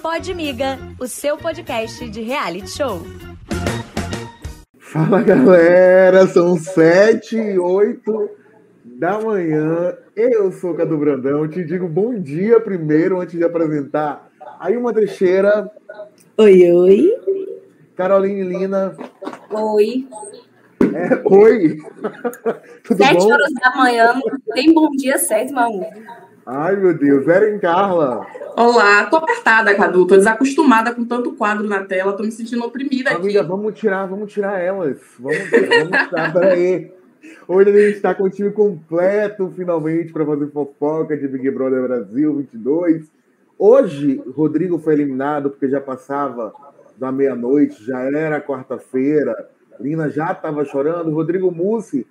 Pode Miga, o seu podcast de reality show. Fala galera, são sete e oito da manhã. Eu sou o Cadu Brandão. Te digo bom dia primeiro, antes de apresentar. Aí uma Teixeira. Oi, oi. Caroline Lina. Oi. É, oi. Tudo Sete bom? horas da manhã, tem bom dia certo, Mamu. Ai, meu Deus. Eren Carla. Olá, tô apertada, Cadu. Tô desacostumada com tanto quadro na tela. Tô me sentindo oprimida aqui. Amiga, vamos tirar, vamos tirar elas. Vamos, vamos tirar, peraí. Hoje a gente está com o time completo, finalmente, para fazer fofoca de Big Brother Brasil 22. Hoje, Rodrigo foi eliminado porque já passava da meia-noite, já era quarta-feira. Lina já estava chorando. Rodrigo Mussi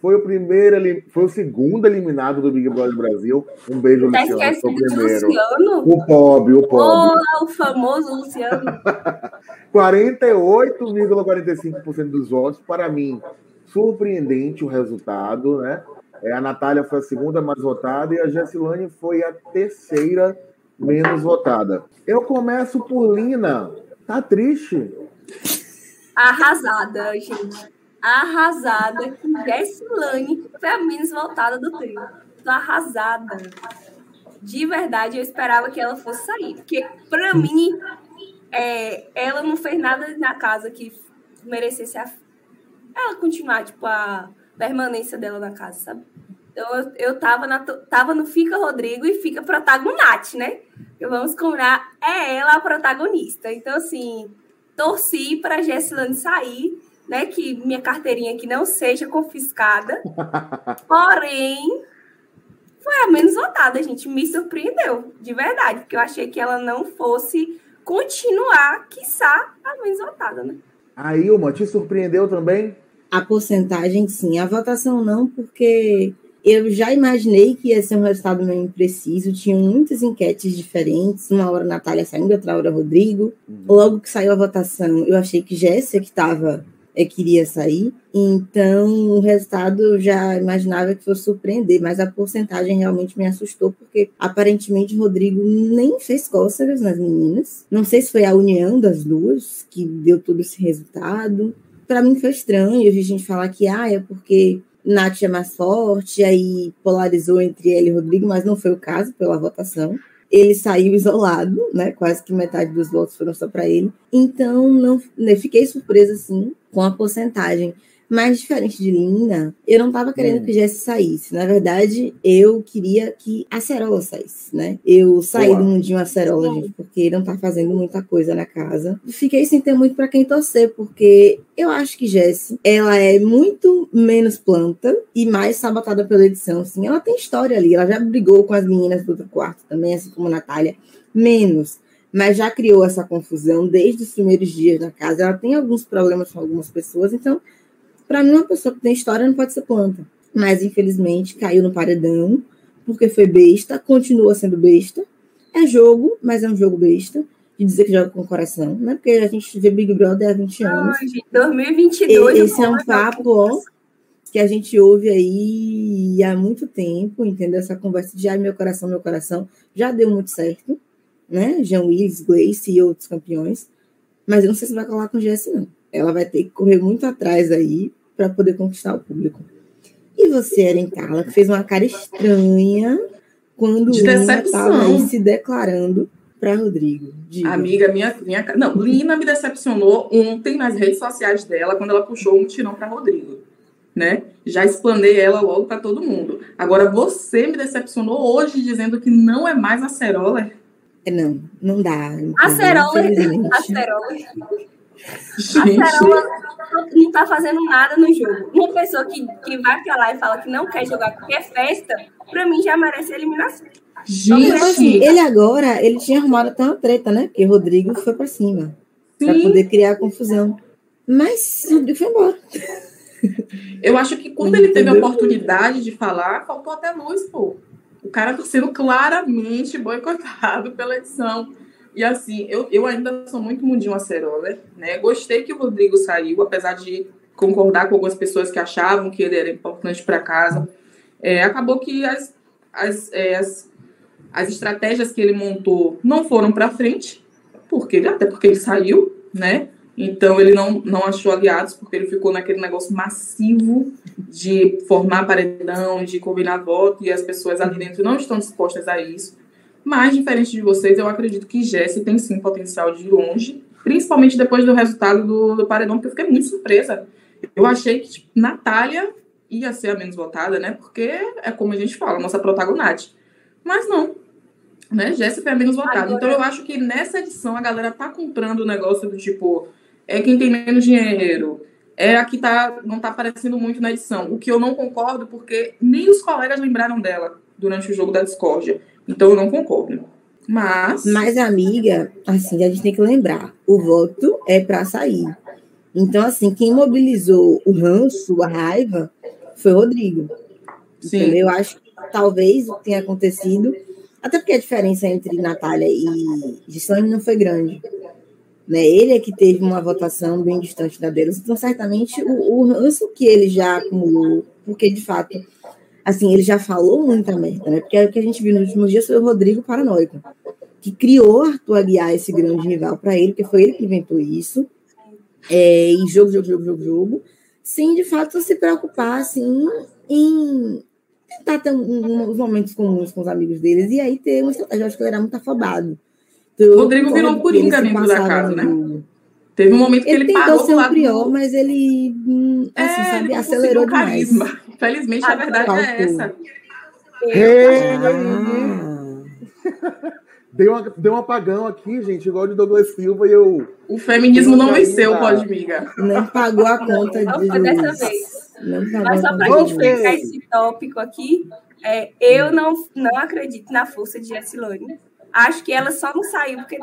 foi o primeiro, foi o segundo eliminado do Big Brother Brasil. Um beijo, tá Luciano. Foi o primeiro. Luciano? O Pob, o Pob. Olá, o famoso Luciano. 48,45% dos votos. Para mim, surpreendente o resultado, né? É, a Natália foi a segunda mais votada e a Jessilane foi a terceira menos votada. Eu começo por Lina. Tá triste? Arrasada, gente arrasada que foi a menos voltada do trio. Tô arrasada. De verdade, eu esperava que ela fosse sair. Porque, para mim, é, ela não fez nada na casa que merecesse a, ela continuar, tipo, a permanência dela na casa, sabe? Então, eu, eu tava, na, tava no Fica Rodrigo e Fica Protagonate, né? Eu vamos combinar, é ela a protagonista. Então, assim, torci para Jessilane sair né, que minha carteirinha aqui não seja confiscada. Porém, foi a menos votada, gente. Me surpreendeu, de verdade, porque eu achei que ela não fosse continuar, quiçá, a menos votada, né? A Ilma, te surpreendeu também? A porcentagem, sim. A votação, não, porque eu já imaginei que ia ser um resultado meio impreciso. Tinham muitas enquetes diferentes. Uma hora Natália saindo, outra hora Rodrigo. Uhum. Logo que saiu a votação, eu achei que Jéssica, que estava é, queria sair. Então, o resultado eu já imaginava que fosse surpreender, mas a porcentagem realmente me assustou, porque aparentemente Rodrigo nem fez cócegas nas meninas. Não sei se foi a união das duas que deu todo esse resultado. Para mim foi estranho a gente falar que ah, é porque Nath é mais forte, aí polarizou entre ele e Rodrigo, mas não foi o caso pela votação ele saiu isolado, né? Quase que metade dos votos foram só para ele. Então, não, né, fiquei surpresa, assim, com a porcentagem. Mas diferente de Lina, eu não estava querendo hum. que Jesse saísse. Na verdade, eu queria que a Cerola saísse, né? Eu saí Boa. do mundinho Acerola, gente, porque não tá fazendo muita coisa na casa. Fiquei sem ter muito para quem torcer, porque eu acho que Jesse, ela é muito menos planta e mais sabotada pela edição, assim. Ela tem história ali, ela já brigou com as meninas do outro quarto também, assim como a Natália. Menos mas já criou essa confusão desde os primeiros dias na casa. Ela tem alguns problemas com algumas pessoas, então para mim, uma pessoa que tem história não pode ser planta. Mas, infelizmente, caiu no paredão, porque foi besta, continua sendo besta. É jogo, mas é um jogo besta. De dizer que joga com o coração, né? Porque a gente vê Big Brother há 20 anos. Ai, 2022. Esse é um papo, ó, que a gente ouve aí há muito tempo, entendeu? Essa conversa de ai, meu coração, meu coração, já deu muito certo, né? Jean Willis, Gleice e outros campeões. Mas eu não sei se vai colar com o GS, não. Ela vai ter que correr muito atrás aí para poder conquistar o público. E você, Eren Carla, que fez uma cara estranha quando Lina estava se declarando para Rodrigo. Diga. Amiga, minha, minha. Não, Lina me decepcionou ontem nas redes sociais dela, quando ela puxou um tirão para Rodrigo. Né? Já explanei ela logo para todo mundo. Agora, você me decepcionou hoje dizendo que não é mais a Cerola. É, não, não dá. A Cerola. A Cerola. Gente. A Cerola não tá fazendo nada no jogo. Uma pessoa que, que vai pra lá e fala que não quer jogar porque é festa, pra mim já merece eliminação. Gente, então, assim, ele agora, ele tinha arrumado até uma treta, né? Porque Rodrigo foi pra cima. Sim. Pra poder criar confusão. Mas Rodrigo foi embora. Eu acho que quando ele teve a oportunidade de falar, faltou até luz, pô. O cara tá sendo claramente boicotado pela edição. E assim, eu, eu ainda sou muito mundinho acerola, né? Gostei que o Rodrigo saiu, apesar de concordar com algumas pessoas que achavam que ele era importante para casa. É, acabou que as, as, é, as, as estratégias que ele montou não foram para frente, porque até porque ele saiu, né? Então ele não, não achou aliados, porque ele ficou naquele negócio massivo de formar paredão, de combinar voto, e as pessoas ali dentro não estão dispostas a isso. Mas, diferente de vocês, eu acredito que Jesse tem sim potencial de ir longe, principalmente depois do resultado do, do paredão, porque eu fiquei muito surpresa. Eu achei que tipo, Natália ia ser a menos votada, né? Porque é como a gente fala, nossa protagonista. Mas não. Né? Jéssica foi a menos votada. Agora... Então eu acho que nessa edição a galera tá comprando o negócio do tipo, é quem tem menos dinheiro, é a que tá, não tá aparecendo muito na edição. O que eu não concordo, porque nem os colegas lembraram dela durante o jogo da discórdia. Então eu não concordo. Mas. Mas, amiga, assim, a gente tem que lembrar: o voto é para sair. Então, assim, quem mobilizou o ranço, a raiva, foi o Rodrigo. Sim. Entendeu? Eu acho que talvez tenha acontecido, até porque a diferença entre Natália e Gislaine não foi grande. Né? Ele é que teve uma votação bem distante da deles, então certamente o, o ranço que ele já acumulou, porque de fato assim, ele já falou muita merda, né? Porque o que a gente viu nos últimos dias foi o Rodrigo Paranoico, que criou Arthur Aguiar esse grande rival para ele, porque foi ele que inventou isso. É, e jogo, jogo, jogo, jogo, jogo, sem de fato se preocupar assim em tentar ter uns momentos comuns com os amigos deles e aí ter uma estratégia. Eu acho que ele era muito afobado. Então, o Rodrigo virou um coringa dentro da casa, né? Teve um momento que ele, ele parou ser um prior, do... mas ele, hum, assim, é, sabe, acelerou demais. Carisma. Felizmente, a, a verdade é essa. Hey, ah. Deu, uma, deu um apagão aqui, gente, igual de Douglas Silva e eu. O feminismo não venceu, pode, miga. Não pagou a conta não de. Foi dessa vez. Mas só para a gente fechar esse tópico aqui, é, eu não, não acredito na força de Jessilone. Acho que ela só não saiu porque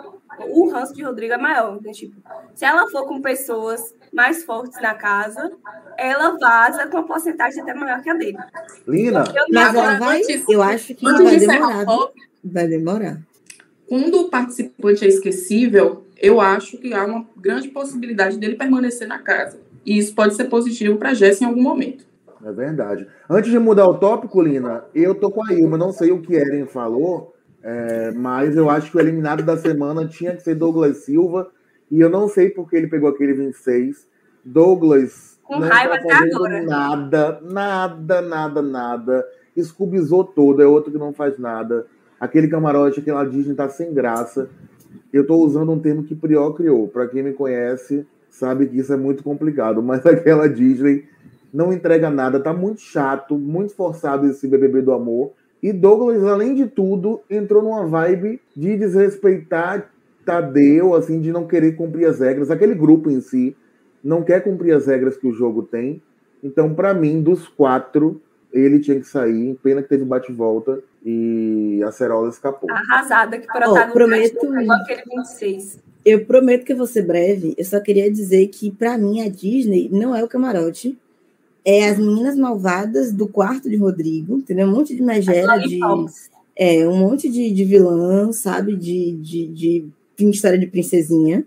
o ranço de Rodrigo é maior. Né? Tipo, se ela for com pessoas mais fortes na casa, ela vaza com uma porcentagem até maior que a dele. Lina, mas ela vai, eu acho que vai demorar. Vai demorar. Quando o participante é esquecível, eu acho que há uma grande possibilidade dele permanecer na casa. E isso pode ser positivo para a Jéssica em algum momento. É verdade. Antes de mudar o tópico, Lina, eu tô com a Ilma, não sei o que Eren falou, é, mas eu acho que o eliminado da semana tinha que ser Douglas Silva, e eu não sei porque ele pegou aquele 26. Douglas com não raiva tá fazendo nada, nada, nada, nada. Escubizou todo, é outro que não faz nada. Aquele camarote, aquela Disney tá sem graça. Eu tô usando um termo que Priol criou. Para quem me conhece, sabe que isso é muito complicado, mas aquela Disney não entrega nada, tá muito chato, muito forçado esse BBB do amor. E Douglas, além de tudo, entrou numa vibe de desrespeitar Tadeu, assim, de não querer cumprir as regras. Aquele grupo em si não quer cumprir as regras que o jogo tem. Então, para mim, dos quatro, ele tinha que sair. Pena que teve bate-volta e a Cerola escapou. Arrasada que protagonista oh, prometo, aquele 26. Eu prometo que vou ser breve. Eu só queria dizer que, para mim, a Disney não é o camarote. É as meninas malvadas do quarto de Rodrigo, entendeu? Um monte de megera, de. É, um monte de, de vilã, sabe? De, de, de, de história de princesinha.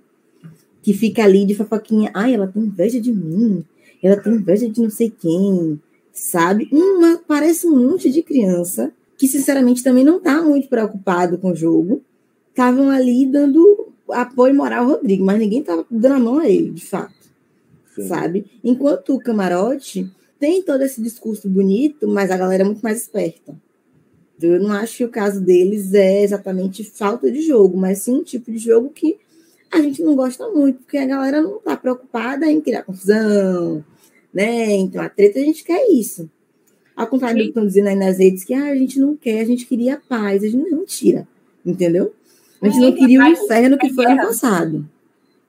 Que fica ali de fofoquinha. Ai, ela tem inveja de mim. Ela tem inveja de não sei quem. Sabe? Uma, parece um monte de criança que, sinceramente, também não tá muito preocupado com o jogo. Estavam ali dando apoio moral ao Rodrigo, mas ninguém estava dando a mão a ele, de fato. Sim. Sabe? Enquanto o camarote tem todo esse discurso bonito, mas a galera é muito mais esperta. Eu não acho que o caso deles é exatamente falta de jogo, mas sim um tipo de jogo que a gente não gosta muito, porque a galera não está preocupada em criar confusão, né? Então a treta a gente quer isso. Ao contrário do que estão dizendo aí nas redes, que ah, a gente não quer, a gente queria paz. A gente não tira, entendeu? A gente não queria o inferno que foi ano passado,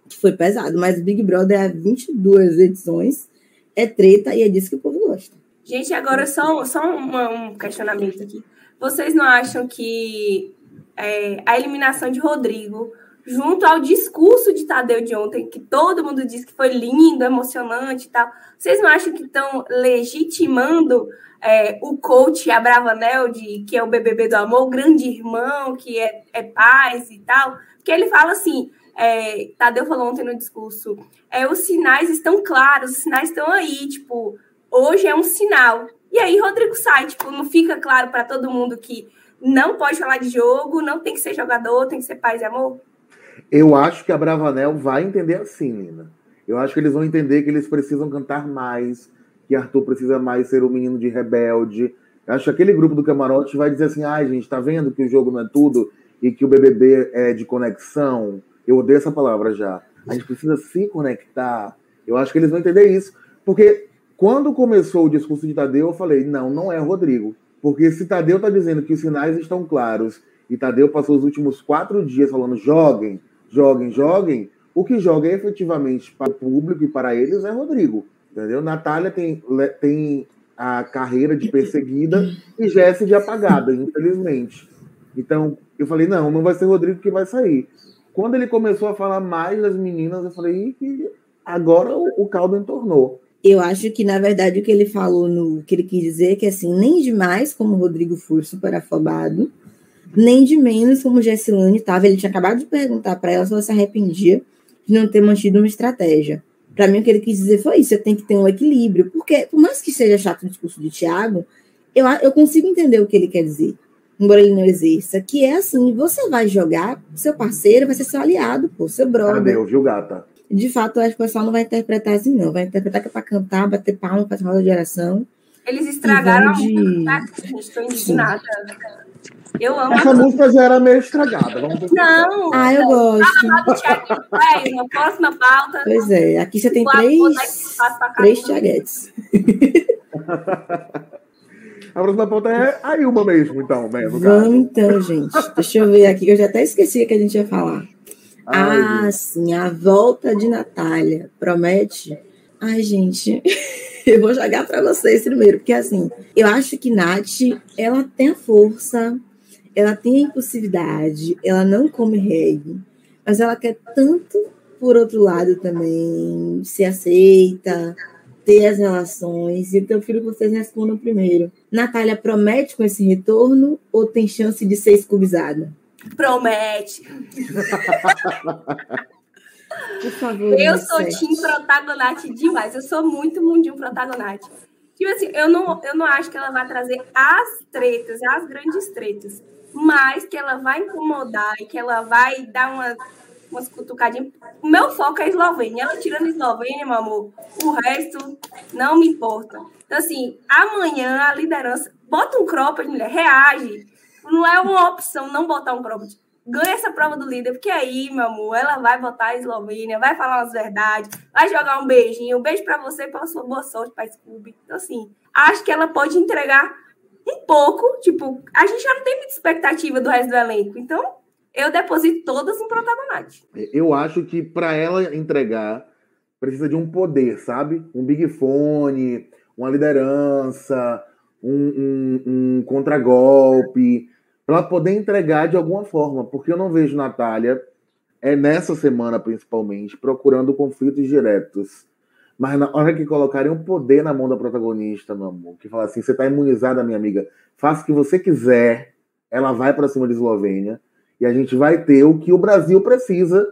que foi pesado, mas Big Brother há 22 edições é treta e é disso que o povo gosta. Gente, agora só, só um questionamento aqui. Vocês não acham que é, a eliminação de Rodrigo, junto ao discurso de Tadeu de ontem, que todo mundo disse que foi lindo, emocionante e tal, vocês não acham que estão legitimando é, o coach Abravanel, de, que é o BBB do amor, o grande irmão, que é, é paz e tal, que ele fala assim, é, Tadeu falou ontem no discurso, é, os sinais estão claros, os sinais estão aí, tipo, hoje é um sinal. E aí Rodrigo sai, tipo, não fica claro para todo mundo que não pode falar de jogo, não tem que ser jogador, tem que ser paz e amor? Eu acho que a Bravanel vai entender assim, Nina. Eu acho que eles vão entender que eles precisam cantar mais, que Arthur precisa mais ser o um menino de rebelde. Eu acho que aquele grupo do camarote vai dizer assim: ai, gente, tá vendo que o jogo não é tudo e que o BBB é de conexão? Eu odeio essa palavra já. A gente precisa se conectar. Eu acho que eles vão entender isso. Porque quando começou o discurso de Tadeu, eu falei: não, não é Rodrigo. Porque se Tadeu está dizendo que os sinais estão claros e Tadeu passou os últimos quatro dias falando joguem, joguem, joguem, o que joga efetivamente para o público e para eles é Rodrigo. Entendeu? Natália tem, tem a carreira de perseguida e Jesse de apagada, infelizmente. Então, eu falei, não, não vai ser Rodrigo que vai sair. Quando ele começou a falar mais das meninas, eu falei, que agora o, o caldo entornou. Eu acho que, na verdade, o que ele falou, no que ele quis dizer é que, assim, nem demais como o Rodrigo foi super afobado, nem de menos como Jessilane estava. Ele tinha acabado de perguntar para ela se ela se arrependia de não ter mantido uma estratégia. Para mim, o que ele quis dizer foi isso: você tem que ter um equilíbrio, porque, por mais que seja chato o discurso de Tiago, eu, eu consigo entender o que ele quer dizer, embora ele não exerça, que é assim: você vai jogar, seu parceiro vai ser seu aliado, pô, seu brother. Ah, meu, viu, gata? De fato, eu acho que o pessoal não vai interpretar assim, não. Vai interpretar que é para cantar, bater palma, fazer roda de oração. Eles estragaram de... a música. Estou indignada. Eu amo. Essa música já era meio estragada. Vamos não. Ah, eu gosto. É, na próxima pauta. Pois é, aqui você tem três, três tiaguetes. A próxima pauta é a Ilma mesmo, então, né? Vamos então, gente. Deixa eu ver aqui, que eu já até esqueci o que a gente ia falar. Ai, ah, sim, a volta de Natália. Promete? Ai, gente, eu vou jogar para vocês primeiro, porque assim, eu acho que Nath, ela tem a força, ela tem a impulsividade, ela não come reggae, mas ela quer tanto, por outro lado, também se aceita, ter as relações. Então, eu que vocês respondam primeiro. Natália promete com esse retorno ou tem chance de ser escubizada? Promete. Favor. Eu sou Tim Protagonate demais. Eu sou muito mundinho Protagonate. Tipo assim, eu não, eu não acho que ela vai trazer as tretas, as grandes tretas, mas que ela vai incomodar e que ela vai dar uma, umas cutucadinhas. O meu foco é a Eslovênia. Ela tirando a Eslovênia, meu amor, o resto não me importa. Então, assim, amanhã a liderança bota um cropped, mulher, reage não é uma opção não botar um cropped. Ganha essa prova do líder, porque aí, meu amor, ela vai botar a Eslovênia, vai falar umas verdades, vai jogar um beijinho, um beijo para você e para sua boa sorte para Scooby. Então, assim, acho que ela pode entregar um pouco, tipo, a gente já não tem muita expectativa do resto do elenco, então eu deposito todas em protagonista. Eu acho que para ela entregar, precisa de um poder, sabe? Um big fone, uma liderança, um, um, um contragolpe para poder entregar de alguma forma, porque eu não vejo Natália, é nessa semana principalmente, procurando conflitos diretos. Mas na hora que colocarem um poder na mão da protagonista, meu amor, que fala assim: você está imunizada, minha amiga, faça o que você quiser, ela vai para cima de Eslovênia, e a gente vai ter o que o Brasil precisa,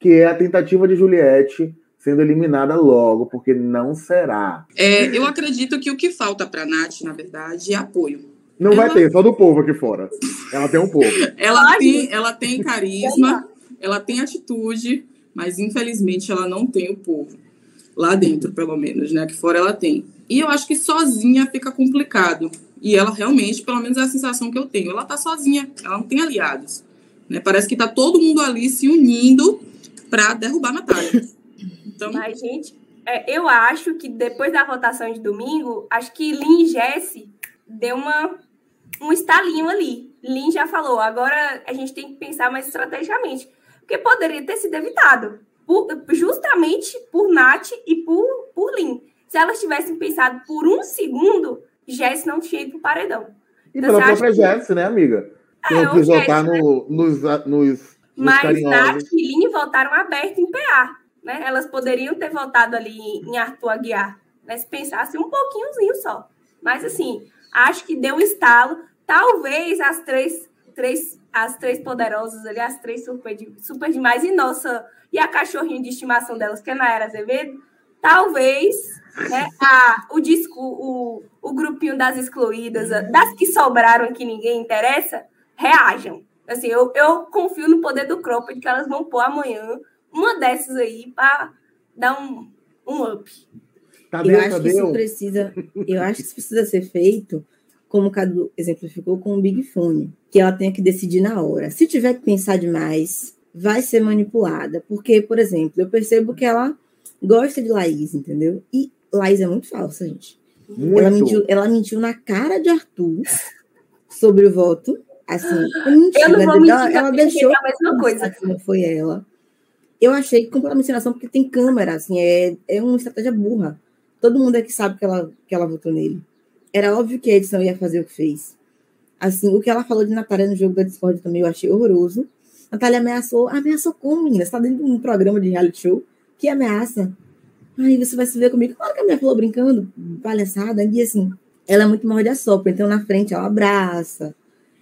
que é a tentativa de Juliette sendo eliminada logo, porque não será. É, eu acredito que o que falta para Nath, na verdade, é apoio. Não ela... vai ter, só do povo aqui fora. Ela tem um povo. ela, tem, ela tem carisma, ela tem atitude, mas infelizmente ela não tem o povo. Lá dentro, pelo menos, né? Aqui fora ela tem. E eu acho que sozinha fica complicado. E ela realmente, pelo menos é a sensação que eu tenho, ela tá sozinha, ela não tem aliados. Né? Parece que tá todo mundo ali se unindo para derrubar a Natália. Então... Mas, gente, é, eu acho que depois da votação de domingo, acho que Lin e Jesse deu uma um estalinho ali. Lin já falou, agora a gente tem que pensar mais estrategicamente. Porque poderia ter sido evitado. Por, justamente por Nath e por, por Lin. Se elas tivessem pensado por um segundo, Jess não tinha ido pro paredão. E então, pela própria que... Jess, né, amiga? Que é, não quis votar né? nos, nos, nos Mas Nath e Lin votaram aberto em PA. Né? Elas poderiam ter votado ali em Arthur Aguiar, né? se pensasse um pouquinhozinho só. Mas, assim, acho que deu um estalo. Talvez as três, três, as três poderosas ali, as três super, super demais, e nossa, e a cachorrinha de estimação delas, que é Nayara Azevedo, talvez né, a, o, disco, o, o grupinho das excluídas, das que sobraram que ninguém interessa, reajam. Assim, eu, eu confio no poder do Cropped que elas vão pôr amanhã uma dessas aí para dar um, um up. Tadeu, eu acho que isso precisa, eu acho que isso precisa ser feito, como o Cadu exemplificou com o Big Fone, que ela tenha que decidir na hora. Se tiver que pensar demais, vai ser manipulada. Porque, por exemplo, eu percebo que ela gosta de Laís, entendeu? E Laís é muito falsa, gente. Muito. Ela, mentiu, ela mentiu na cara de Arthur sobre o voto. Assim, mentira, eu não vou mentir, ela, ela deixou a mesma coisa. Que não foi ela. Eu achei completamente sem porque tem câmera, assim, é, é uma estratégia burra. Todo mundo é que sabe que ela, que ela votou nele. Era óbvio que a edição ia fazer o que fez. Assim, o que ela falou de Natália no jogo da Discord também eu achei horroroso. Natália ameaçou. Ameaçou como, menina? Você tá dentro de um programa de reality show? Que ameaça? Aí você vai se ver comigo. Claro que a minha falou brincando, palhaçada. E assim, ela é muito morde a sopa. Então, na frente, ela abraça,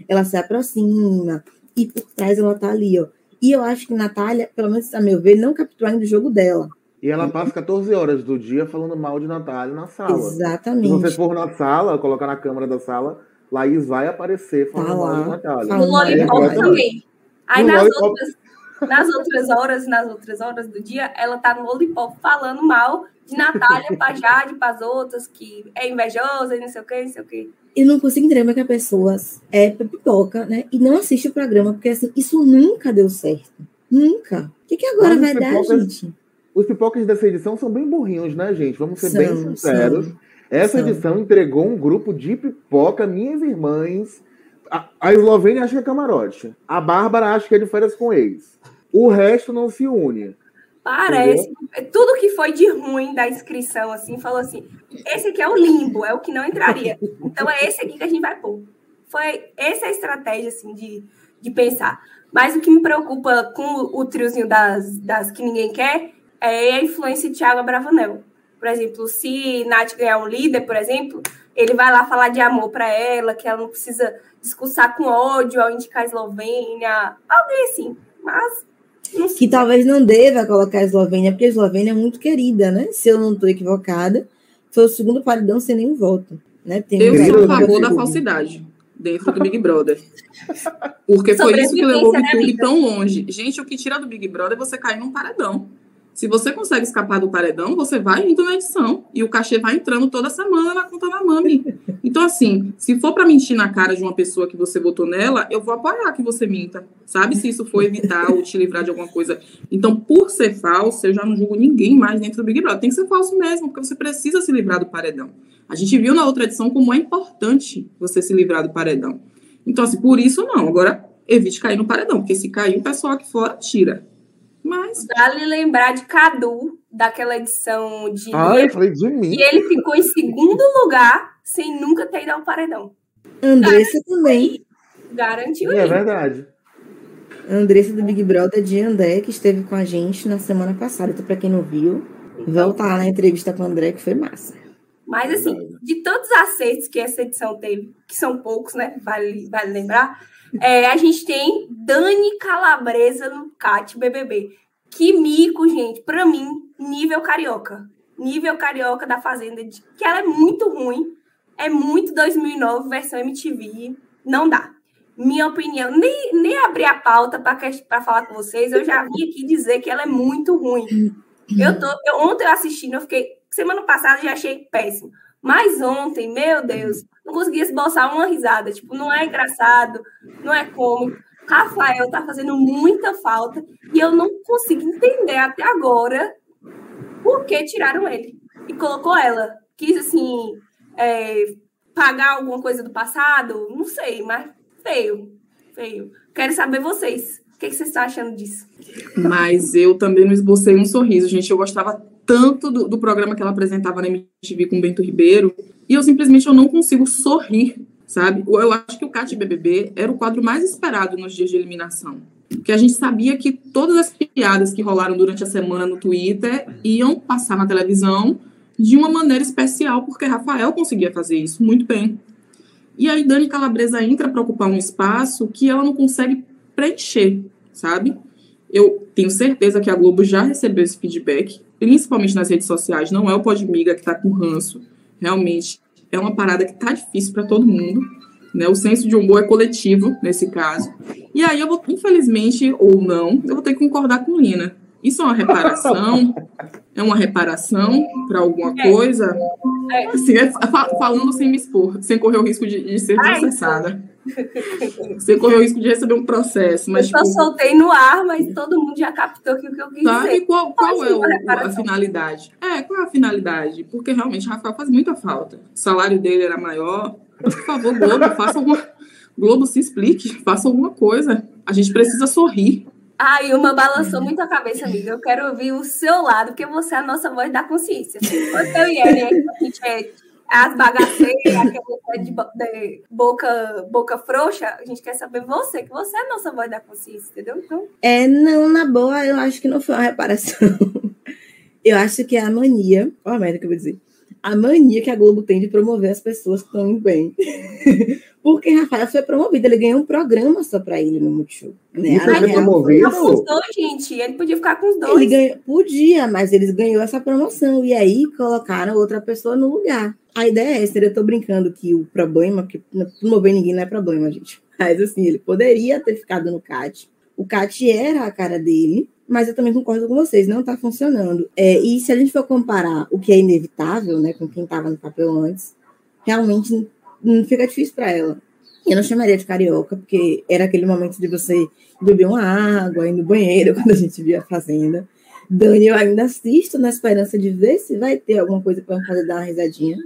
ela se aproxima. E por trás, ela tá ali, ó. E eu acho que Natália, pelo menos a meu ver, não capturou ainda o jogo dela. E ela passa 14 horas do dia falando mal de Natália na sala. Exatamente. Se você for na sala, colocar na câmera da sala, Laís vai aparecer falando tá mal de Natália. No Lollipop também. Aí nas outras, nas outras horas, nas outras horas do dia, ela tá no Lollipop falando mal de Natália pra Jade, pras outras, que é invejosa e não sei o que, não sei o que. Eu não consigo entender é que a pessoa é pipoca, né? E não assiste o programa, porque assim, isso nunca deu certo. Nunca. O que, que agora Mas vai dar, gente? Os pipocas dessa edição são bem burrinhos, né, gente? Vamos ser são, bem sinceros. São, Essa são. edição entregou um grupo de pipoca, minhas irmãs. A, a Eslovênia acha que é camarote. A Bárbara acha que é de férias com ex. O resto não se une. Parece. Entendeu? Tudo que foi de ruim da inscrição, assim, falou assim: esse aqui é o limbo, é o que não entraria. Então é esse aqui que a gente vai pôr. Foi essa é a estratégia, assim, de, de pensar. Mas o que me preocupa com o triozinho das, das que ninguém quer é a influência de Thiago Bravanel. Por exemplo, se Nath ganhar um líder, por exemplo, ele vai lá falar de amor para ela, que ela não precisa discursar com ódio ao indicar a Eslovênia, alguém assim. Mas. Que talvez não deva colocar a Eslovênia, porque a Eslovênia é muito querida, né? Se eu não estou equivocada, foi o segundo paredão sem nenhum voto. Né? Tem eu sou a favor da falsidade dentro do Big Brother. Porque foi isso que levou o YouTube tão longe. Gente, o que tira do Big Brother é você cair num paredão. Se você consegue escapar do paredão, você vai indo na edição e o cachê vai entrando toda semana na conta da Mami. Então, assim, se for para mentir na cara de uma pessoa que você votou nela, eu vou apoiar que você minta. Sabe se isso for evitar ou te livrar de alguma coisa. Então, por ser falso, eu já não julgo ninguém mais dentro do Big Brother. Tem que ser falso mesmo, porque você precisa se livrar do paredão. A gente viu na outra edição como é importante você se livrar do paredão. Então, assim, por isso não. Agora, evite cair no paredão, porque se cair, o pessoal aqui fora tira. Mas. Vale lembrar de Cadu, daquela edição de. Ah, eu falei de mim. E ele ficou em segundo lugar sem nunca ter ido ao paredão. Andressa também. Garantiu. É verdade. Andressa do Big Brother de André, que esteve com a gente na semana passada. Então, para quem não viu, volta lá na entrevista com o André, que foi massa. Mas, assim, de tantos acertos que essa edição teve, que são poucos, né? Vale, vale lembrar, é, a gente tem Dani Calabresa no CAT BBB. Que mico, gente. Para mim, nível carioca. Nível carioca da Fazenda, que ela é muito ruim. É muito 2009, versão MTV. Não dá. Minha opinião, nem, nem abri a pauta para falar com vocês. Eu já vim aqui dizer que ela é muito ruim. Eu tô, eu, ontem eu assistindo, eu fiquei. Semana passada já achei péssimo. Mas ontem, meu Deus, não conseguia esboçar uma risada. Tipo, não é engraçado, não é cômico. Rafael tá fazendo muita falta e eu não consigo entender até agora por que tiraram ele e colocou ela. Quis, assim, é, pagar alguma coisa do passado? Não sei, mas feio, feio. Quero saber vocês. O que, que vocês estão achando disso? Mas eu também não esbocei um sorriso, gente. Eu gostava tanto do, do programa que ela apresentava na MTV com o Bento Ribeiro, e eu simplesmente eu não consigo sorrir, sabe? Eu acho que o Cat BBB era o quadro mais esperado nos dias de eliminação. Porque a gente sabia que todas as piadas que rolaram durante a semana no Twitter iam passar na televisão de uma maneira especial, porque Rafael conseguia fazer isso muito bem. E aí Dani Calabresa entra para ocupar um espaço que ela não consegue preencher, sabe? Eu tenho certeza que a Globo já recebeu esse feedback, principalmente nas redes sociais. Não é o Podmiga que está com ranço. Realmente é uma parada que tá difícil para todo mundo. né? O senso de humor é coletivo nesse caso. E aí eu vou, infelizmente ou não, eu vou ter que concordar com Lina. Isso é uma reparação? é uma reparação para alguma é. coisa? É. Assim, é, falando sem me expor, sem correr o risco de, de ser processada. Você correu o risco de receber um processo. Mas, eu tipo, só soltei no ar, mas todo mundo já captou que o que eu quis sabe dizer. qual, qual é o, a finalidade? É, qual é a finalidade? Porque realmente Rafael faz muita falta. O salário dele era maior. Por favor, Globo, faça alguma. Globo se explique, faça alguma coisa. A gente precisa sorrir. Ai, uma balançou muito a cabeça, amiga. Eu quero ouvir o seu lado, porque você é a nossa voz da consciência. Você e ele, a gente é as bagaceiras, aquele de, de boca, boca frouxa, a gente quer saber você, que você é a nossa voz da consciência, entendeu? Então... É, não, na boa, eu acho que não foi uma reparação. eu acho que é a mania, olha a merda que eu vou dizer, a mania que a Globo tem de promover as pessoas que estão bem. Porque Rafael foi promovido, ele ganhou um programa só para ele no Multishow. Né? Isso foi promovido? Os dois, gente, ele podia ficar com os dois. Ele ganhou, podia, mas eles ganhou essa promoção. E aí colocaram outra pessoa no lugar. A ideia é essa, eu tô brincando que o problema, que promover ninguém não é problema, gente. Mas assim, ele poderia ter ficado no CAT. O CAT era a cara dele, mas eu também concordo com vocês, não está funcionando. É, e se a gente for comparar o que é inevitável, né, com quem estava no papel antes, realmente não fica difícil para ela. Eu não chamaria de carioca, porque era aquele momento de você beber uma água, ir no banheiro, quando a gente via a Fazenda. Dani, eu ainda assisto na esperança de ver se vai ter alguma coisa para fazer dar uma risadinha.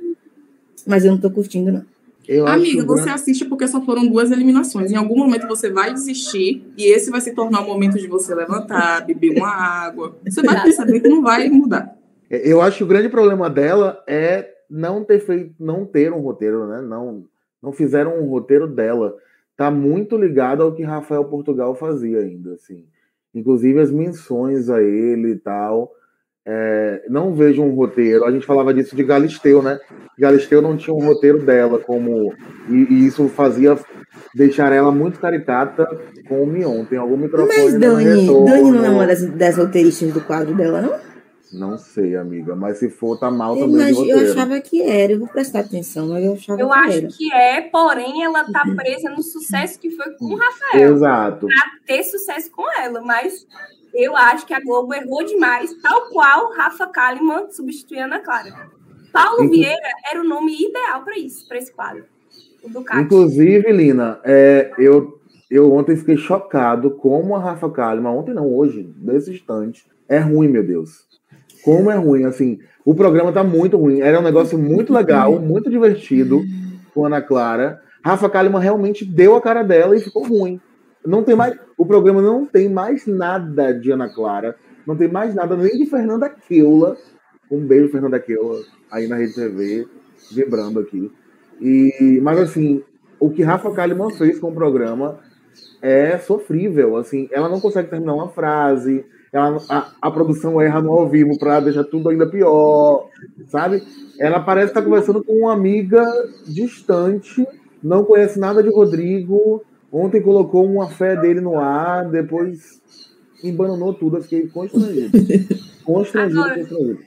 Mas eu não estou curtindo, não. Eu Amiga, você assiste porque só foram duas eliminações. Em algum momento você vai desistir e esse vai se tornar o momento de você levantar, beber uma água. Você vai perceber que não vai mudar. Eu acho que o grande problema dela é não ter feito, não ter um roteiro, né? Não, não fizeram um roteiro dela. Tá muito ligado ao que Rafael Portugal fazia ainda, assim. Inclusive as menções a ele e tal. É, não vejo um roteiro. A gente falava disso de Galisteu, né? Galisteu não tinha um roteiro dela, como. E, e isso fazia deixar ela muito caricata com o Mion. Tem algum microfone. Mas Dani, Dani não é uma das, das roteiristas do quadro dela, não? Não sei, amiga, mas se for, tá mal eu também. Imagine, eu achava que era, eu vou prestar atenção, mas eu achava eu que acho era. que é, porém ela tá presa no sucesso que foi com o Rafael. Exato. Pra ter sucesso com ela, mas eu acho que a Globo errou demais, tal qual Rafa Kalimann substituindo a Ana Clara. Paulo Vieira era o nome ideal para isso, para esse quadro. Inclusive, Lina, é, eu, eu ontem fiquei chocado como a Rafa Kalimann, ontem não, hoje, nesse instante, é ruim, meu Deus. Como é ruim, assim. O programa tá muito ruim. Era um negócio muito legal, muito divertido com a Ana Clara. Rafa Kalimann realmente deu a cara dela e ficou ruim. Não tem mais. O programa não tem mais nada de Ana Clara. Não tem mais nada nem de Fernanda Keula. Um beijo, Fernanda Keula, aí na Rede TV, vibrando aqui. E, mas assim, o que Rafa Kalimann fez com o programa é sofrível. Assim, ela não consegue terminar uma frase ela, a, a, produção erra no ao vivo para deixar tudo ainda pior, sabe? Ela parece estar conversando com uma amiga distante, não conhece nada de Rodrigo. Ontem colocou uma fé dele no ar, depois embananou tudo. Eu fiquei constrangido. Constrangido, agora, constrangido.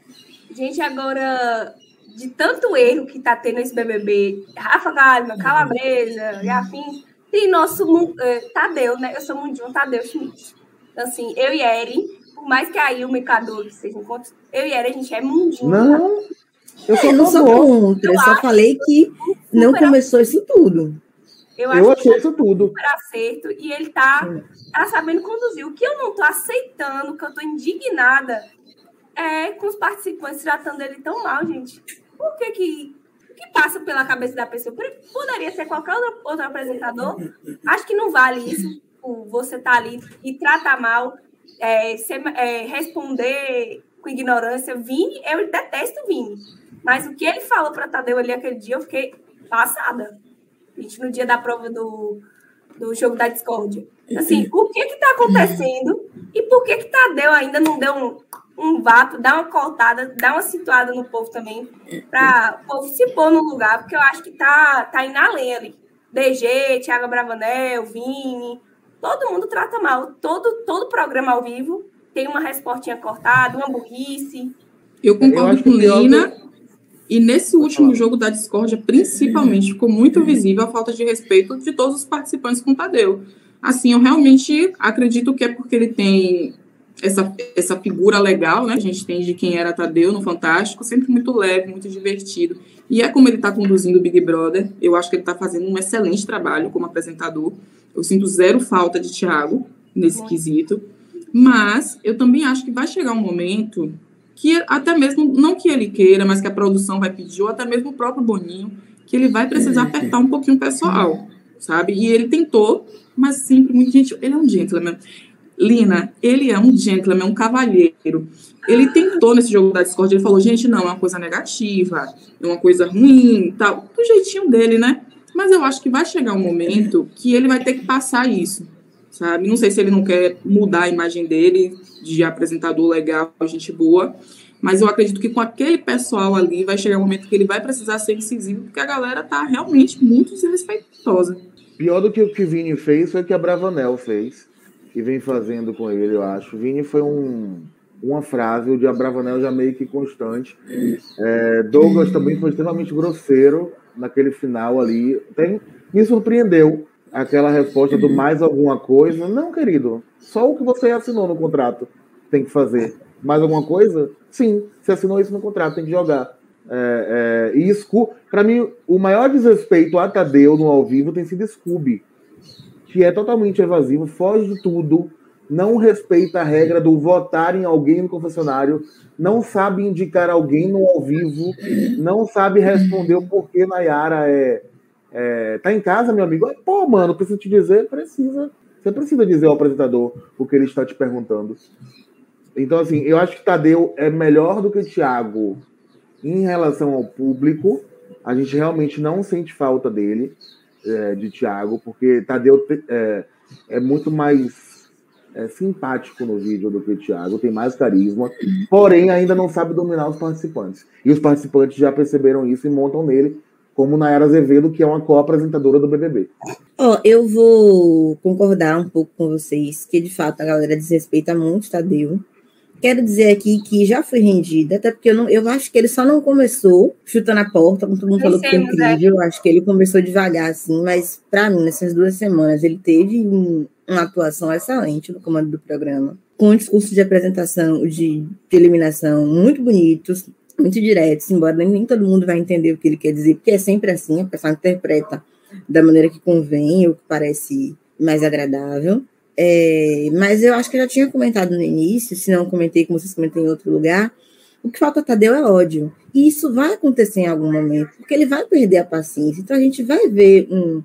Gente, agora, de tanto erro que tá tendo esse BBB, Rafa Galma, Calabresa e afins, tem nosso uh, Tadeu, né? Eu sou Mundinho Tadeu Schmidt assim, eu e Eren, por mais que aí o mercador seja encontro, eu e Eren, a gente é mundinho. Não, tá? eu, é, não sou contra, eu, só falei que não começou isso tudo. Eu, eu achei isso tudo. Super acerto, e ele tá, tá sabendo conduzir. O que eu não tô aceitando, que eu tô indignada, é com os participantes tratando ele tão mal, gente. Por que que que passa pela cabeça da pessoa? Poderia ser qualquer outro, outro apresentador. Acho que não vale isso você tá ali e trata mal, é, ser, é, responder com ignorância. Vini, eu detesto Vini. Mas o que ele falou para Tadeu ali aquele dia, eu fiquei passada. A gente, no dia da prova do, do jogo da discórdia. Assim, o que que tá acontecendo? E por que que Tadeu ainda não deu um, um vapo, dá uma cortada, dá uma situada no povo também, para o povo se pôr no lugar, porque eu acho que tá, tá indo além ali. DG, Thiago Bravanel, Vini, todo mundo trata mal. Todo, todo programa ao vivo tem uma respostinha cortada, uma burrice. Eu concordo eu com Lina. E nesse último jogo da discórdia, principalmente, ficou muito visível a falta de respeito de todos os participantes com o Tadeu. Assim, eu realmente acredito que é porque ele tem essa, essa figura legal, né? A gente tem de quem era Tadeu no Fantástico, sempre muito leve, muito divertido. E é como ele está conduzindo o Big Brother. Eu acho que ele está fazendo um excelente trabalho como apresentador. Eu sinto zero falta de Thiago nesse quesito. Mas eu também acho que vai chegar um momento que até mesmo, não que ele queira, mas que a produção vai pedir, ou até mesmo o próprio Boninho, que ele vai precisar apertar um pouquinho o pessoal, sabe? E ele tentou, mas sempre muito gente. Ele é um gentleman. Lina, ele é um gentleman, um cavalheiro. Ele tentou nesse jogo da Discord, ele falou, gente, não, é uma coisa negativa, é uma coisa ruim, tal, do jeitinho dele, né? Mas eu acho que vai chegar um momento que ele vai ter que passar isso, sabe? Não sei se ele não quer mudar a imagem dele de apresentador legal, gente boa, mas eu acredito que com aquele pessoal ali vai chegar um momento que ele vai precisar ser incisivo, porque a galera tá realmente muito desrespeitosa. Pior do que o que Vini fez foi o que a Bravanel fez, e vem fazendo com ele, eu acho. Vini foi um, uma frase, o de Abravanel já meio que constante. É, Douglas também foi extremamente grosseiro naquele final ali. Tem, me surpreendeu aquela resposta do mais alguma coisa. Não, querido, só o que você assinou no contrato tem que fazer. Mais alguma coisa? Sim, você assinou isso no contrato, tem que jogar. É, é, e Scooby, para mim, o maior desrespeito a Tadeu no ao vivo tem sido Scooby, que é totalmente evasivo, foge de tudo, não respeita a regra do votar em alguém no confessionário, não sabe indicar alguém no ao vivo, não sabe responder o porquê Nayara é, é, tá em casa, meu amigo? Pô, mano, preciso te dizer, precisa. Você precisa dizer ao apresentador o que ele está te perguntando. Então, assim, eu acho que Tadeu é melhor do que Thiago em relação ao público. A gente realmente não sente falta dele, é, de Thiago, porque Tadeu é, é muito mais é, simpático no vídeo do que Thiago, tem mais carisma, porém ainda não sabe dominar os participantes. E os participantes já perceberam isso e montam nele como Nayara Azevedo, que é uma co-apresentadora do BBB. Ó, oh, eu vou concordar um pouco com vocês, que de fato a galera desrespeita muito Tadeu. Quero dizer aqui que já foi rendida, até porque eu, não, eu acho que ele só não começou chutando a porta, como todo mundo falou que foi incrível. Eu acho que ele começou devagar, assim, mas para mim, nessas duas semanas, ele teve um, uma atuação excelente no comando do programa, com um discurso de apresentação, de, de eliminação muito bonitos, muito diretos, embora nem, todo mundo vai entender o que ele quer dizer, porque é sempre assim, a pessoa interpreta da maneira que convém, ou que parece mais agradável. É, mas eu acho que eu já tinha comentado no início, se não comentei, como vocês comentam em outro lugar, o que falta Tadeu é ódio. E isso vai acontecer em algum momento, porque ele vai perder a paciência. Então a gente vai ver um,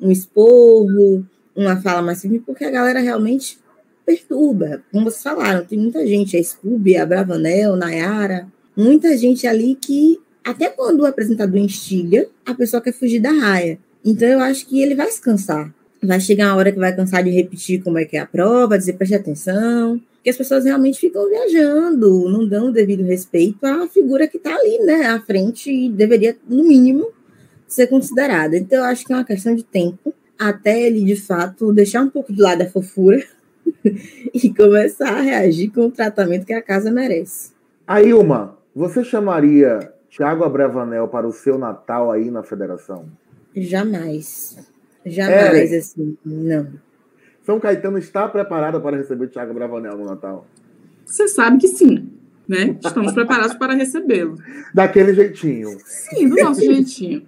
um esporro, uma fala mais firme, porque a galera realmente perturba. Como vocês falaram, tem muita gente, a Scooby, a Bravanel, Nayara, muita gente ali que, até quando o apresentador instiga, a pessoa quer fugir da raia. Então eu acho que ele vai se cansar. Vai chegar uma hora que vai cansar de repetir como é que é a prova, dizer preste atenção, que as pessoas realmente ficam viajando, não dão o devido respeito à figura que está ali, né, à frente e deveria, no mínimo, ser considerada. Então, eu acho que é uma questão de tempo até ele, de fato, deixar um pouco de lado a fofura e começar a reagir com o tratamento que a casa merece. Aí, uma, você chamaria Tiago Abravanel para o seu Natal aí na federação? Jamais. Jamais, é. assim, não. São Caetano está preparada para receber Tiago Bravanel no Natal? Você sabe que sim, né? Estamos preparados para recebê-lo. Daquele jeitinho. Sim, do nosso jeitinho.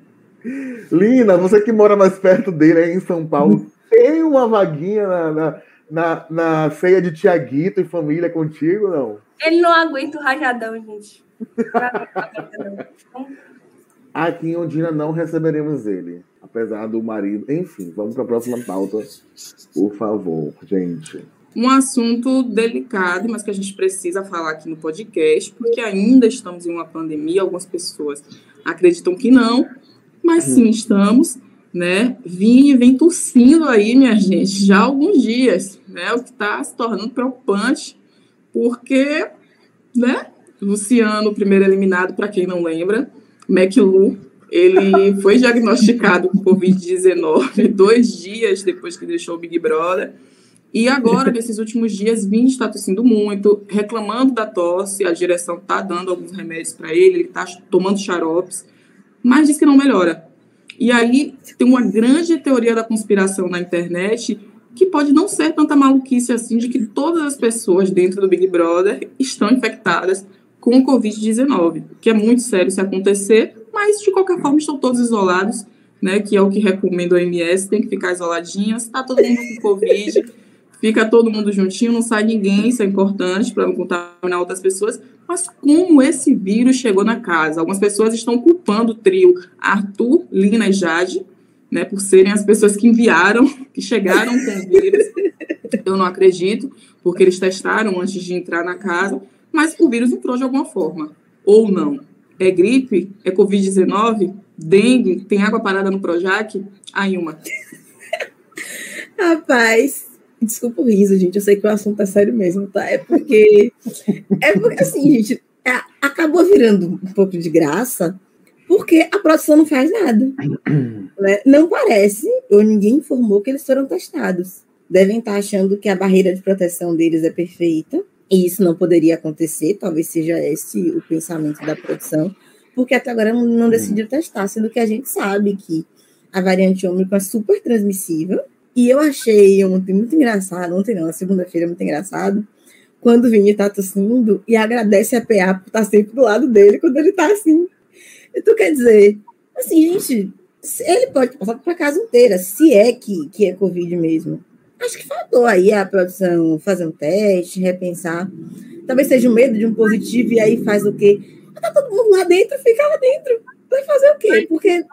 Lina, você que mora mais perto dele aí em São Paulo, tem uma vaguinha na, na, na, na ceia de Tiaguito e família contigo, não? Ele não aguenta o rajadão, gente. Aqui em Ondina não receberemos ele, apesar do marido. Enfim, vamos para a próxima pauta, por favor, gente. Um assunto delicado, mas que a gente precisa falar aqui no podcast, porque ainda estamos em uma pandemia. Algumas pessoas acreditam que não, mas sim estamos, né? Vini vem tossindo aí, minha gente, já há alguns dias, né? O que está se tornando preocupante, porque, né? Luciano, primeiro eliminado, para quem não lembra, McLu, ele foi diagnosticado com Covid-19 dois dias depois que deixou o Big Brother. E agora, nesses últimos dias, Vini está tossindo muito, reclamando da tosse, a direção está dando alguns remédios para ele, ele está tomando xaropes, mas diz que não melhora. E aí tem uma grande teoria da conspiração na internet que pode não ser tanta maluquice assim de que todas as pessoas dentro do Big Brother estão infectadas com o Covid-19, que é muito sério se acontecer, mas de qualquer forma estão todos isolados, né, que é o que recomenda o OMS, tem que ficar isoladinhos, está todo mundo com Covid, fica todo mundo juntinho, não sai ninguém, isso é importante para não contaminar outras pessoas, mas como esse vírus chegou na casa? Algumas pessoas estão culpando o trio Arthur, Lina e Jade, né, por serem as pessoas que enviaram, que chegaram com o vírus. Eu não acredito, porque eles testaram antes de entrar na casa, mas o vírus entrou de alguma forma, ou não. É gripe? É Covid-19? Dengue? Tem água parada no Projac? Aí uma. Rapaz, desculpa o riso, gente. Eu sei que o assunto é sério mesmo, tá? É porque. É porque, assim, gente, é, acabou virando um pouco de graça, porque a produção não faz nada. Né? Não parece, ou ninguém informou que eles foram testados. Devem estar achando que a barreira de proteção deles é perfeita, e isso não poderia acontecer, talvez seja esse o pensamento da produção, porque até agora não, não decidiram testar, sendo que a gente sabe que a variante Ômicron é super transmissível, e eu achei ontem muito engraçado, ontem não, segunda-feira muito engraçado, quando o Vini tá tossindo e agradece a PA por estar sempre do lado dele quando ele tá assim. Então, quer dizer, assim, gente, ele pode passar para casa inteira, se é que, que é Covid mesmo. Acho que faltou aí a produção fazer um teste, repensar. Talvez seja o medo de um positivo e aí faz o quê? Tá todo mundo lá dentro, fica lá dentro. Vai fazer o quê? Porque.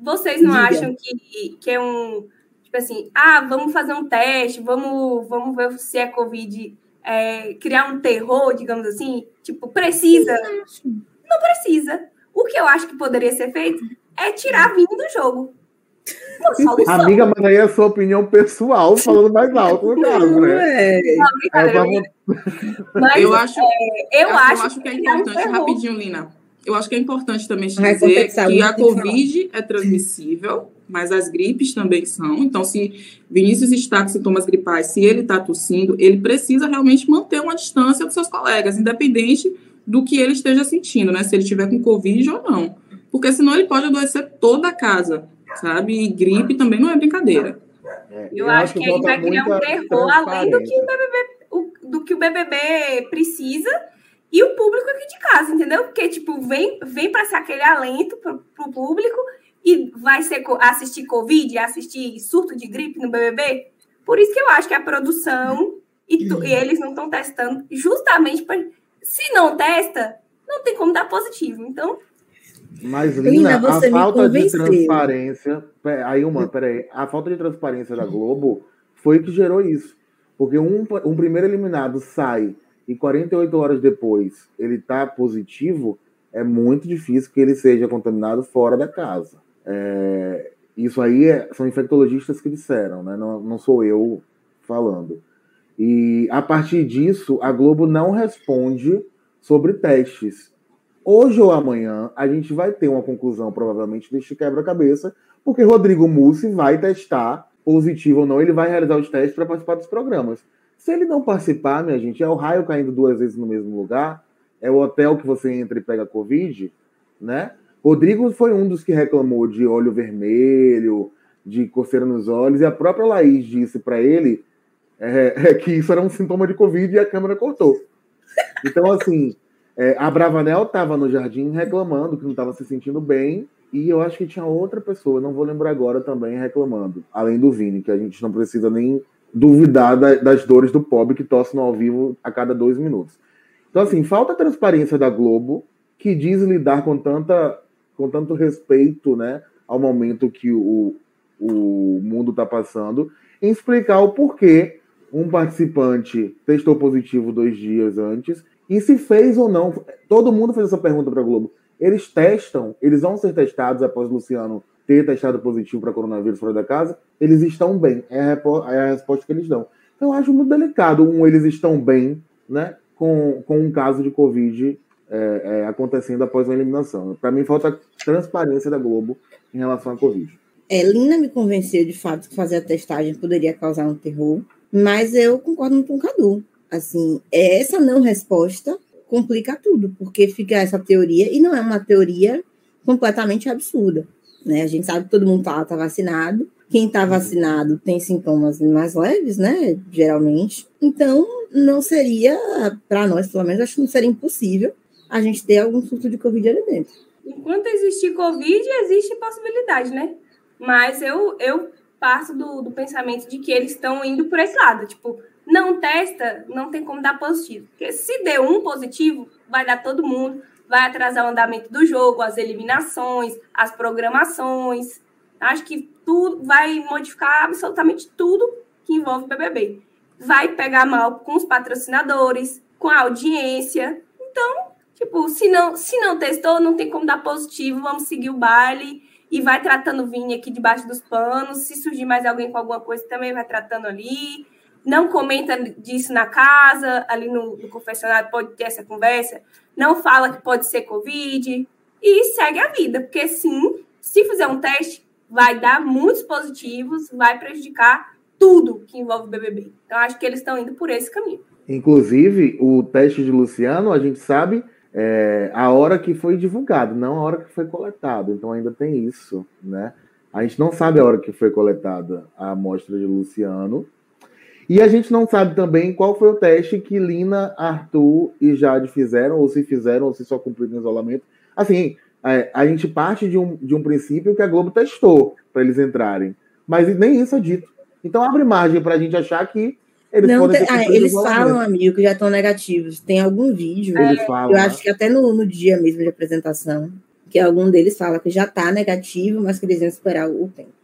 Vocês não Diga. acham que, que é um tipo assim, ah, vamos fazer um teste, vamos, vamos ver se é Covid, é, criar um terror, digamos assim, tipo, precisa. Não precisa. O que eu acho que poderia ser feito é tirar vinho do jogo. Amiga, mas aí é a sua opinião pessoal, falando mais alto no caso, né? É. Não, mas, eu acho, é, eu, eu acho, acho que é importante, rapidinho, Lina. Eu acho que é importante também dizer que a Covid é transmissível, mas as gripes também são. Então, se Vinícius está com sintomas gripais, se ele está tossindo, ele precisa realmente manter uma distância dos seus colegas, independente do que ele esteja sentindo, né? Se ele tiver com Covid ou não. Porque senão ele pode adoecer toda a casa, sabe? E gripe também não é brincadeira. É, eu, eu, acho que, que ele vai criar um terror além do que o BBB, o, do que o BBB precisa e o público aqui de casa, entendeu? Porque, tipo, vem, vem para ser aquele alento para o público e vai ser assistir Covid, assistir surto de gripe no BBB. Por isso que eu acho que a produção e, tu, e eles não estão testando justamente para. Se não testa, não tem como dar positivo. Então. Mas, Lina, Lina a falta de transparência. Aí, uma, peraí. A falta de transparência da Globo foi que gerou isso. Porque um, um primeiro eliminado sai e 48 horas depois ele está positivo, é muito difícil que ele seja contaminado fora da casa. É, isso aí é, são infectologistas que disseram, né? não, não sou eu falando. E a partir disso, a Globo não responde sobre testes. Hoje ou amanhã, a gente vai ter uma conclusão, provavelmente, deste quebra-cabeça, porque Rodrigo Mussi vai testar, positivo ou não, ele vai realizar os testes para participar dos programas. Se ele não participar, minha gente, é o raio caindo duas vezes no mesmo lugar, é o hotel que você entra e pega Covid, né? Rodrigo foi um dos que reclamou de olho vermelho, de coceira nos olhos, e a própria Laís disse para ele é, é, que isso era um sintoma de Covid e a câmera cortou. Então, assim, é, a Bravanel estava no jardim reclamando que não estava se sentindo bem, e eu acho que tinha outra pessoa, não vou lembrar agora também, reclamando, além do Vini, que a gente não precisa nem duvidar da, das dores do pobre que tosse no ao vivo a cada dois minutos. Então, assim, falta transparência da Globo, que diz lidar com tanta com tanto respeito né, ao momento que o, o mundo está passando, em explicar o porquê um participante testou positivo dois dias antes e se fez ou não. Todo mundo fez essa pergunta para a Globo. Eles testam, eles vão ser testados após o Luciano ter testado positivo para coronavírus fora da casa? Eles estão bem. É a, é a resposta que eles dão. Então, eu acho muito delicado. Um, eles estão bem, né? Com, com um caso de Covid é, é, acontecendo após a eliminação. Para mim, falta transparência da Globo em relação à Covid. É, Lina me convenceu de fato que fazer a testagem poderia causar um terror, mas eu concordo com o Cadu. Assim, essa não resposta complica tudo, porque fica essa teoria, e não é uma teoria completamente absurda. Né? A gente sabe que todo mundo está vacinado. Quem está vacinado tem sintomas mais leves, né? Geralmente. Então, não seria, para nós, pelo menos, acho que não seria impossível a gente ter algum surto de Covid ali dentro. Enquanto existir Covid, existe possibilidade, né? Mas eu, eu passo do, do pensamento de que eles estão indo por esse lado. Tipo, não testa, não tem como dar positivo. Porque se der um positivo, vai dar todo mundo, vai atrasar o andamento do jogo, as eliminações, as programações. Acho que tudo vai modificar absolutamente tudo que envolve o BBB. Vai pegar mal com os patrocinadores, com a audiência. Então, tipo, se não, se não testou, não tem como dar positivo, vamos seguir o baile e vai tratando o Vini aqui debaixo dos panos. Se surgir mais alguém com alguma coisa, também vai tratando ali. Não comenta disso na casa, ali no, no confessionário pode ter essa conversa. Não fala que pode ser Covid. E segue a vida, porque sim, se fizer um teste, vai dar muitos positivos, vai prejudicar tudo que envolve o BBB. Então, acho que eles estão indo por esse caminho. Inclusive, o teste de Luciano, a gente sabe é, a hora que foi divulgado, não a hora que foi coletado. Então ainda tem isso, né? A gente não sabe a hora que foi coletada a amostra de Luciano. E a gente não sabe também qual foi o teste que Lina, Arthur e Jade fizeram, ou se fizeram, ou se só cumpriram isolamento. Assim, é, a gente parte de um, de um princípio que a Globo testou para eles entrarem. Mas nem isso é dito. Então abre margem para a gente achar que eles, não tem, ah, eles falam, amigo, que já estão negativos. Tem algum vídeo, eles falam, eu né? acho que até no, no dia mesmo de apresentação, que algum deles fala que já está negativo, mas que eles vão esperar o tempo.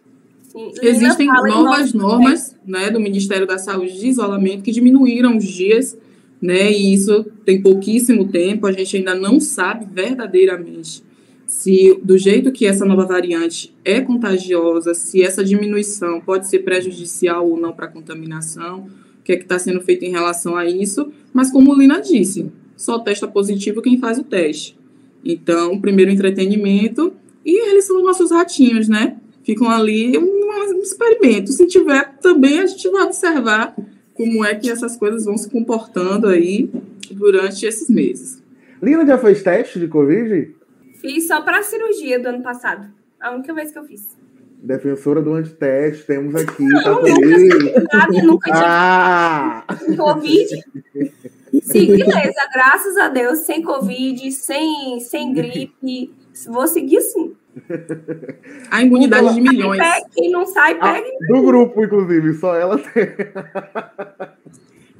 Existem novas normas né, do Ministério da Saúde de isolamento que diminuíram os dias, né, e isso tem pouquíssimo tempo, a gente ainda não sabe verdadeiramente se do jeito que essa nova variante é contagiosa, se essa diminuição pode ser prejudicial ou não para a contaminação que é que está sendo feito em relação a isso, mas como Lina disse, só testa positivo quem faz o teste. Então, primeiro entretenimento, e eles são os nossos ratinhos, né? Ficam ali um, um experimento. Se tiver, também a gente vai observar como é que essas coisas vão se comportando aí durante esses meses. Lina já fez teste de Covid? Fiz só para a cirurgia do ano passado. A única vez que eu fiz defensora do antiteste, temos aqui. Não, tá nunca, nunca tinha ah! Covid. Sim, beleza, graças a Deus, sem Covid, sem, sem gripe, vou seguir sim. A imunidade de milhões. Quem não sai, ah, pega. do grupo, inclusive, só ela tem.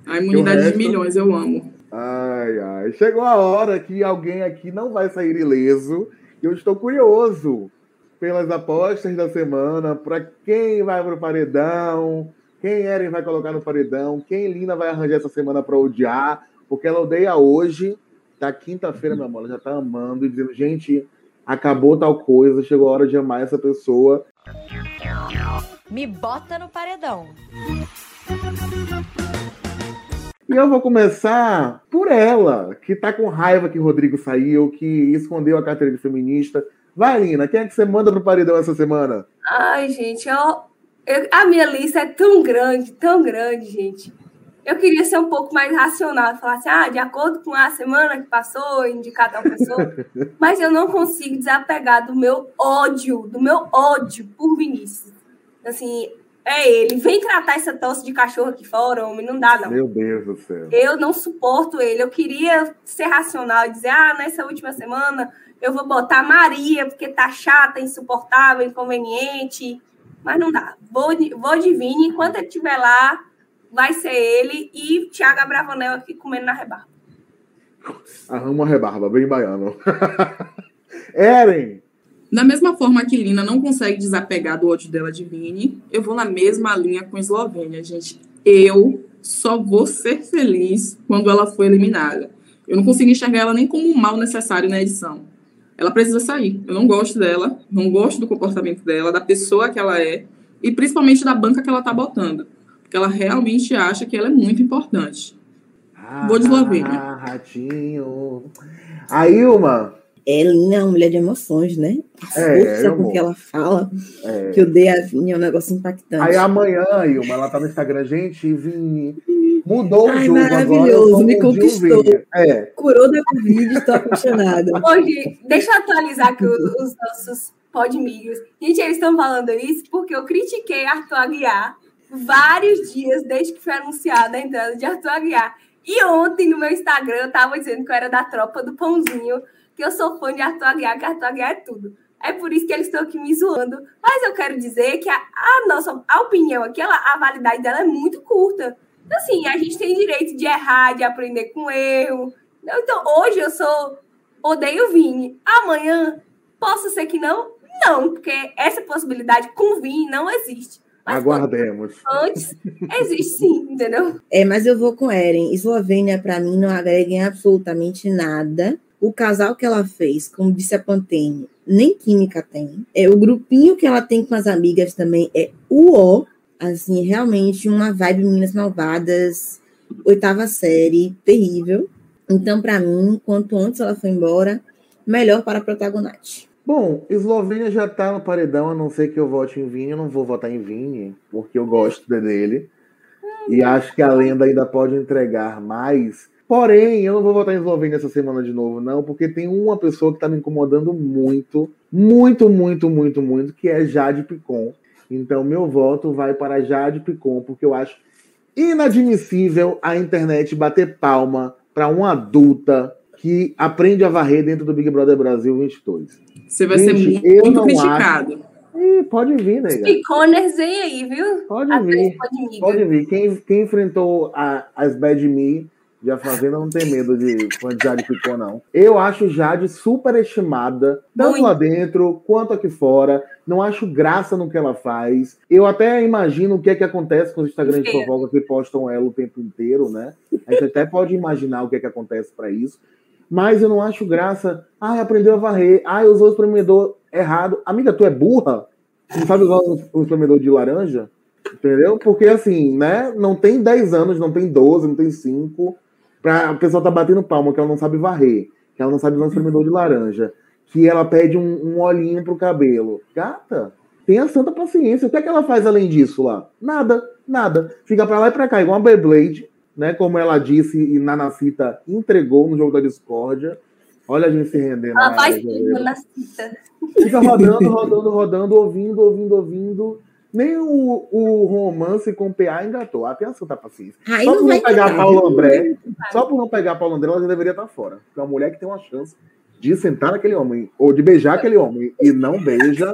A imunidade resto... de milhões, eu amo. Ai, ai. Chegou a hora que alguém aqui não vai sair ileso. Eu estou curioso pelas apostas da semana, para quem vai para o paredão, quem Eren vai colocar no paredão, quem Lina vai arranjar essa semana para odiar, porque ela odeia hoje, tá quinta-feira, meu amor, ela já tá amando e dizendo, gente, acabou tal coisa, chegou a hora de amar essa pessoa. Me bota no paredão. E eu vou começar por ela, que tá com raiva que o Rodrigo saiu, que escondeu a carteira de feminista, Vai, Lina, quem é que você manda pro paredão essa semana? Ai, gente, eu, eu, a minha lista é tão grande, tão grande, gente. Eu queria ser um pouco mais racional, falar assim, ah, de acordo com a semana que passou, indicar tal pessoa. Mas eu não consigo desapegar do meu ódio, do meu ódio por Vinícius. Assim, é ele. Vem tratar essa tosse de cachorro aqui fora, homem, não dá, não. Meu Deus do céu. Eu não suporto ele. Eu queria ser racional e dizer, ah, nessa última semana eu vou botar Maria, porque tá chata, insuportável, inconveniente. Mas não dá. Vou vou de Vini, enquanto ele estiver lá, vai ser ele e Thiago Abravanel aqui comendo na rebarba. Arruma a rebarba, bem baiano. Eren! Da mesma forma que Lina não consegue desapegar do ódio dela de Vini, eu vou na mesma linha com Eslovênia, gente. Eu só vou ser feliz quando ela for eliminada. Eu não consigo enxergar ela nem como um mal necessário na edição ela precisa sair. Eu não gosto dela, não gosto do comportamento dela, da pessoa que ela é e principalmente da banca que ela tá botando. Porque ela realmente acha que ela é muito importante. Ah, Vou de Eslovênia. Ah, ratinho. A Ilma, Ellen é uma mulher de emoções, né? A É, força com que ela fala, É. que a Vini, é um negócio impactante. Aí amanhã, Ilma, ela tá no Instagram, gente, Vini. Mudou Ai, o jogo agora. maravilhoso, sou me o conquistou. É, Curou da Covid, estou apaixonada. Hoje, deixa eu atualizar aqui os, os nossos podmigos. Gente, eles estão falando isso porque eu critiquei Arthur Aguiar vários dias desde que foi anunciada a entrada de Arthur Aguiar. E ontem no meu Instagram eu tava dizendo que eu era da tropa do pãozinho, que eu sou fã de Arthur Aguiar, que Arthur Aguiar é tudo. É por isso que eles estão aqui me zoando. Mas eu quero dizer que a, a nossa a opinião aqui, ela, a validade dela é muito curta. Então, assim, a gente tem direito de errar, de aprender com erro. Então, hoje eu sou odeio o Vini. Amanhã, posso ser que não? Não, porque essa possibilidade com o Vini não existe. Mas aguardemos. antes, existe sim, entendeu? É, mas eu vou com Eren. Eslovênia, para mim, não agrega em absolutamente nada. O casal que ela fez, como disse a Pantene, nem química tem. É, o grupinho que ela tem com as amigas também é uó. Assim, realmente uma vibe Meninas Malvadas, oitava série, terrível. Então, para mim, quanto antes ela foi embora, melhor para a protagonista. Bom, Eslovênia já tá no paredão, a não ser que eu vote em Vini. Eu não vou votar em Vini, porque eu gosto dele. E acho que a lenda ainda pode entregar mais. Porém, eu não vou votar em Eslovênia essa semana de novo, não, porque tem uma pessoa que tá me incomodando muito, muito, muito, muito, muito, que é Jade Picon. Então, meu voto vai para Jade Picon, porque eu acho inadmissível a internet bater palma para uma adulta que aprende a varrer dentro do Big Brother Brasil 22. Você vai Gente, ser muito não criticado. Ih, pode vir, nega. Piconers vem aí, viu? Pode Atriz vir. Pode vir. Quem, quem enfrentou a- as Bad Me de A Fazenda não tem medo de de Jade Picon, não. Eu acho Jade superestimada, tanto Muito. lá dentro quanto aqui fora. Não acho graça no que ela faz. Eu até imagino o que é que acontece com os Instagrams de fofoca que postam ela o tempo inteiro, né? A gente até pode imaginar o que é que acontece para isso. Mas eu não acho graça. Ai, aprendeu a varrer. Ai, usou o espremedor errado. Amiga, tu é burra? Tu Não sabe usar o o espremedor de laranja? Entendeu? Porque assim, né? Não tem 10 anos, não tem 12, não tem 5. Pra, a pessoa tá batendo palma que ela não sabe varrer, que ela não sabe usar um espremedor de laranja, que ela pede um, um olhinho pro cabelo. Gata, tenha santa paciência. O que é que ela faz além disso lá? Nada, nada. Fica pra lá e pra cá, igual a Beyblade, né? Como ela disse e Nanacita entregou no jogo da discórdia. Olha a gente se rendendo. Ela na faz área, tudo na cita. Fica rodando, rodando, rodando, ouvindo, ouvindo, ouvindo. Nem o, o romance com PA engatou. Tenha santa paciência. Aí Só por vai não pegar pegar, Paulo? André, só por não pegar Paulo André, ela já deveria estar fora. Porque é uma mulher que tem uma chance de sentar naquele homem, ou de beijar aquele homem, e não beija.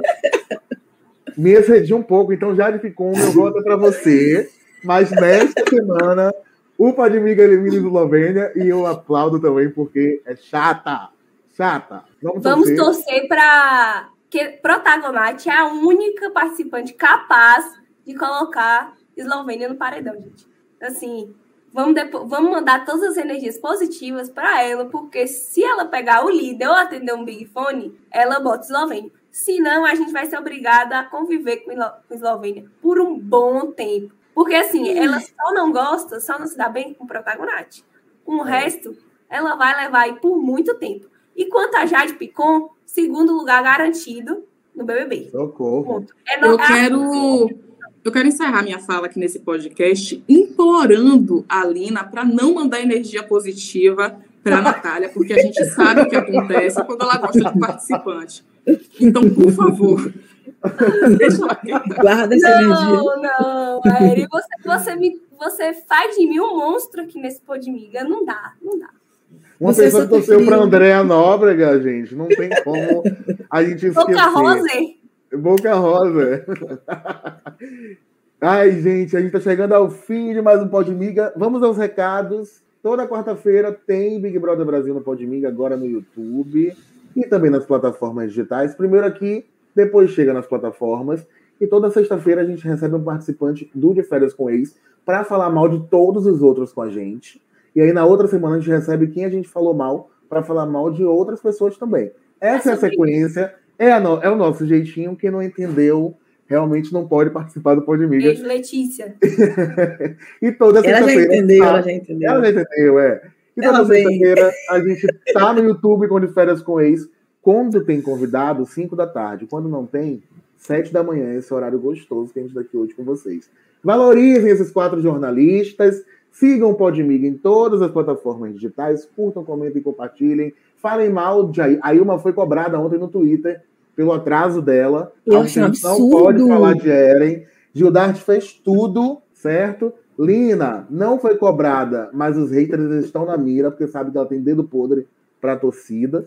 Me excedi um pouco, então já ficou o meu voto para você. Mas nesta semana, o Padmiga elimina a Eslovênia e eu aplaudo também, porque é chata. Chata. Vamos, Vamos torcer. torcer para que Protagonate é a única participante capaz de colocar Eslovênia no paredão, gente. Assim, vamos, depo- vamos mandar todas as energias positivas para ela, porque se ela pegar o líder ou atender um Big Fone, ela bota Eslovênia. Senão, a gente vai ser obrigada a conviver com Eslovênia por um bom tempo. Porque, assim, ela só não gosta, só não se dá bem com o Protagonate. Com o É. resto, ela vai levar aí por muito tempo. E quanto a Jade Picon, segundo lugar garantido no BBB. Socorro. Ponto. É no- Eu a- quero, eu quero encerrar minha fala aqui nesse podcast implorando a Lina para não mandar energia positiva para a Natália, porque a gente sabe o que acontece quando ela gosta do participante. Então, por favor. Guarda essa energia. Não, não, Eri, você, você, me, você faz de mim um monstro aqui nesse Podmiga. Não dá, não dá. Uma Você pessoa só que torceu para Andréa Nóbrega, gente. Não tem como a gente esquecer. Boca Rose, Boca Rosa. Ai, gente, a gente tá chegando ao fim de mais um Podmiga. Vamos aos recados. Toda quarta-feira tem Big Brother Brasil no Podmiga, agora no YouTube e também nas plataformas digitais. Primeiro aqui, depois chega nas plataformas. E toda sexta-feira a gente recebe um participante do De Férias com Ex para falar mal de todos os outros com a gente. E aí na outra semana a gente recebe quem a gente falou mal para falar mal de outras pessoas também. Essa é a sobre sequência, é, a no- é o nosso jeitinho. Quem não entendeu realmente não pode participar do Podmiga. beijo, Letícia. E toda Ela já sexta-feira. entendeu, tá- ela já entendeu. Ela já entendeu, é. E toda sexta-feira a gente tá no YouTube com De Férias com Ex Quando tem convidado, 5 da tarde. Quando não tem, 7 da manhã. Esse horário gostoso que a gente está aqui hoje com vocês. Valorizem esses quatro jornalistas. Sigam o Podmig em todas as plataformas digitais. Curtam, comentem, compartilhem. Falem mal de a Ilma foi cobrada ontem no Twitter pelo atraso dela. Eu um absurdo. Não pode falar de Eren. Gildart fez tudo, certo? Lina não foi cobrada, mas os haters estão na mira, porque sabe que ela tem dedo podre para a torcida.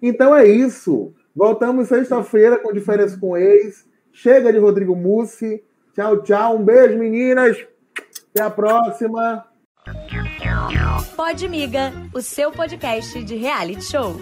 Então é isso. Voltamos sexta-feira com Diferença com Ex. Chega de Rodrigo Mussi. Tchau, tchau. Um beijo, meninas. Até a próxima. Pode Miga, o seu podcast de reality show.